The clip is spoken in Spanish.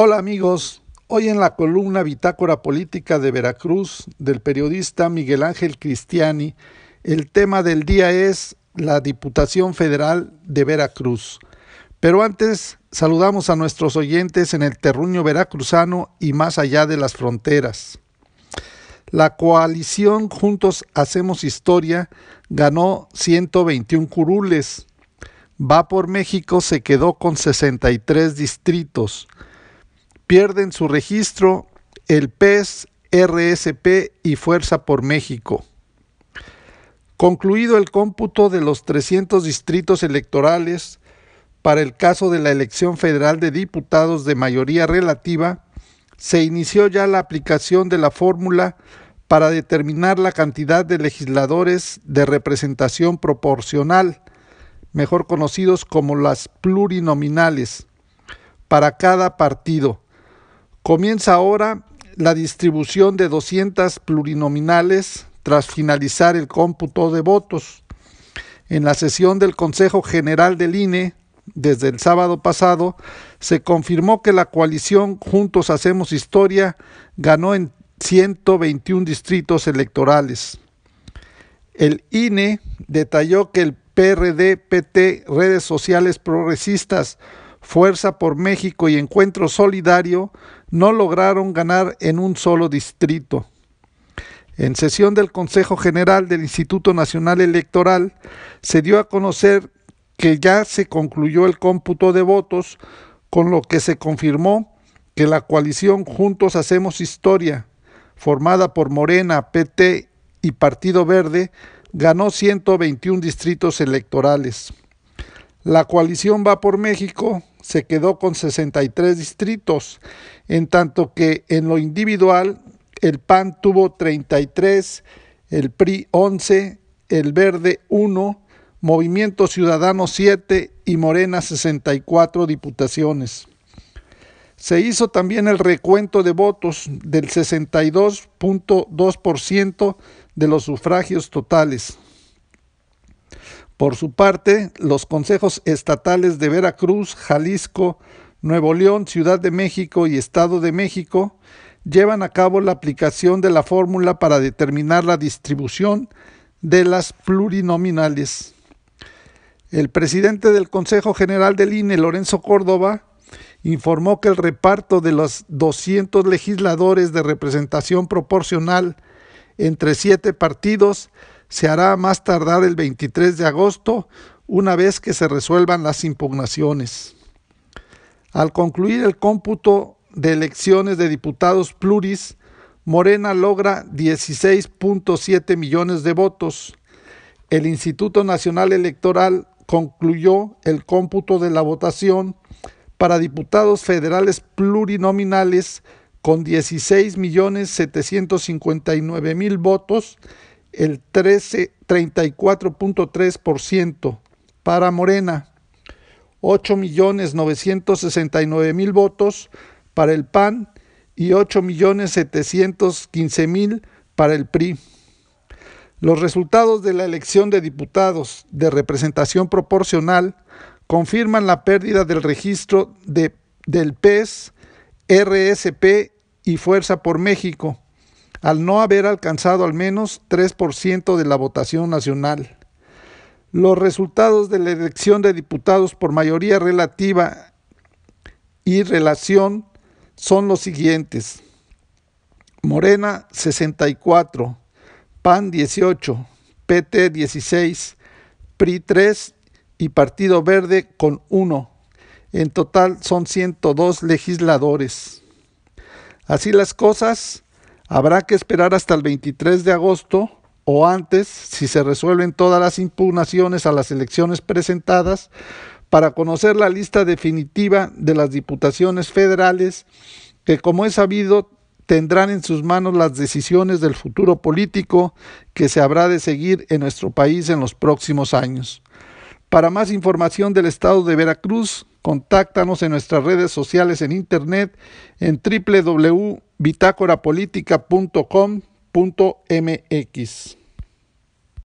Hola amigos, hoy en la columna Bitácora Política de Veracruz del periodista Miguel Ángel Cristiani, el tema del día es la Diputación Federal de Veracruz. Pero antes saludamos a nuestros oyentes en el terruño veracruzano y más allá de las fronteras. La coalición Juntos Hacemos Historia ganó 121 curules. Va por México se quedó con 63 distritos. Pierden su registro el PES, RSP y Fuerza por México. Concluido el cómputo de los 300 distritos electorales para el caso de la elección federal de diputados de mayoría relativa, se inició ya la aplicación de la fórmula para determinar la cantidad de legisladores de representación proporcional, mejor conocidos como las plurinominales, para cada partido Comienza ahora la distribución de 200 plurinominales tras finalizar el cómputo de votos. En la sesión del Consejo General del INE, desde el sábado pasado, se confirmó que la coalición Juntos Hacemos Historia ganó en 121 distritos electorales. El INE detalló que el PRD, PT, redes sociales progresistas, Fuerza por México y Encuentro Solidario no lograron ganar en un solo distrito. En sesión del Consejo General del Instituto Nacional Electoral se dio a conocer que ya se concluyó el cómputo de votos, con lo que se confirmó que la coalición Juntos Hacemos Historia, formada por Morena, PT y Partido Verde, ganó 121 distritos electorales. La coalición Va por México se quedó con 63 distritos, en tanto que en lo individual el PAN tuvo 33, el PRI 11, el Verde 1, Movimiento Ciudadano 7 y Morena 64 diputaciones. Se hizo también el recuento de votos del 62.2% de los sufragios totales. Por su parte, los consejos estatales de Veracruz, Jalisco, Nuevo León, Ciudad de México y Estado de México llevan a cabo la aplicación de la fórmula para determinar la distribución de las plurinominales. El presidente del Consejo General del INE, Lorenzo Córdoba, informó que el reparto de los 200 legisladores de representación proporcional entre siete partidos se hará más tardar el 23 de agosto, una vez que se resuelvan las impugnaciones. Al concluir el cómputo de elecciones de diputados pluris, Morena logra 16.7 millones de votos. El Instituto Nacional Electoral concluyó el cómputo de la votación para diputados federales plurinominales con 16.759.000 votos el 34.3% para Morena, 8.969.000 votos. Para el PAN y 8.715.000 para el PRI. Los resultados de la elección de diputados de representación proporcional confirman la pérdida del registro de, del PES, RSP y Fuerza por México al no haber alcanzado al menos 3% de la votación nacional. Los resultados de la elección de diputados por mayoría relativa y relación son los siguientes. Morena 64, PAN 18, PT 16, PRI 3 y Partido Verde con 1. En total son 102 legisladores. Así las cosas, Habrá que esperar hasta el 23 de agosto o antes, si se resuelven todas las impugnaciones a las elecciones presentadas, para conocer la lista definitiva de las diputaciones federales que, como es sabido, tendrán en sus manos las decisiones del futuro político que se habrá de seguir en nuestro país en los próximos años. Para más información del estado de Veracruz, contáctanos en nuestras redes sociales en internet en www bitácorapolítica.com.mx.